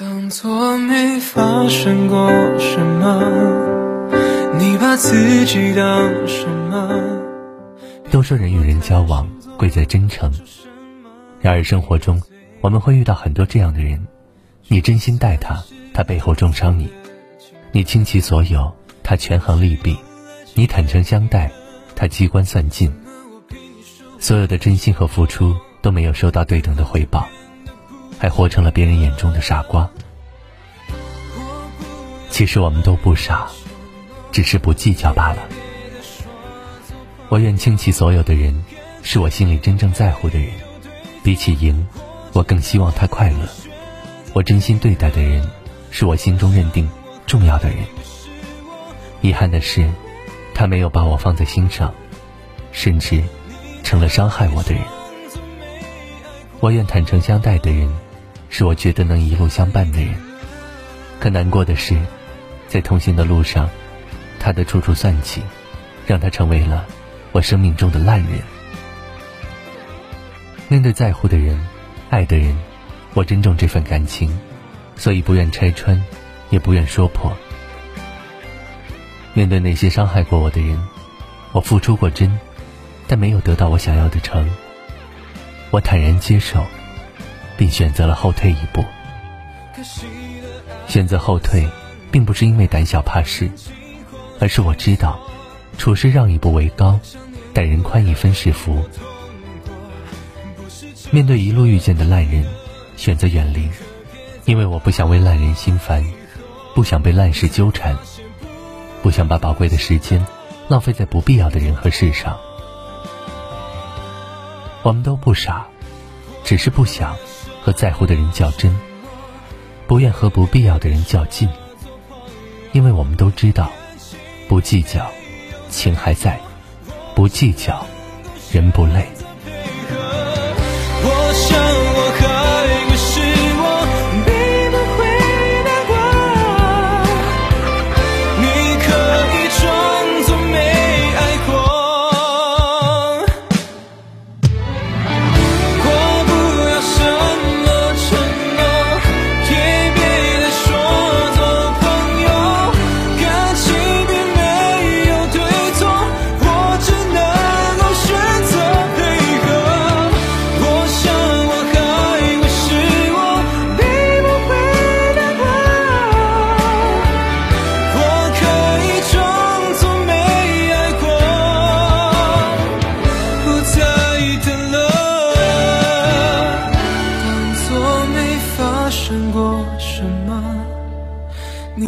当作没发生过什么，你把自己当什么？都说人与人交往贵在真诚，然而生活中我们会遇到很多这样的人：你真心待他，他背后重伤你；你倾其所有，他权衡利弊；你坦诚相待，他机关算尽。所有的真心和付出都没有收到对等的回报。还活成了别人眼中的傻瓜。其实我们都不傻，只是不计较罢了。我愿倾其所有的人，是我心里真正在乎的人。比起赢，我更希望他快乐。我真心对待的人，是我心中认定重要的人。遗憾的是，他没有把我放在心上，甚至成了伤害我的人。我愿坦诚相待的人。是我觉得能一路相伴的人，可难过的是，在同行的路上，他的处处算计，让他成为了我生命中的烂人。面对在乎的人、爱的人，我珍重这份感情，所以不愿拆穿，也不愿说破。面对那些伤害过我的人，我付出过真，但没有得到我想要的成，我坦然接受。并选择了后退一步。选择后退，并不是因为胆小怕事，而是我知道，处事让一步为高，待人宽一分是福。面对一路遇见的烂人，选择远离，因为我不想为烂人心烦，不想被烂事纠缠，不想把宝贵的时间浪费在不必要的人和事上。我们都不傻，只是不想。和在乎的人较真，不愿和不必要的人较劲，因为我们都知道，不计较，情还在；不计较，人不累。胜过什么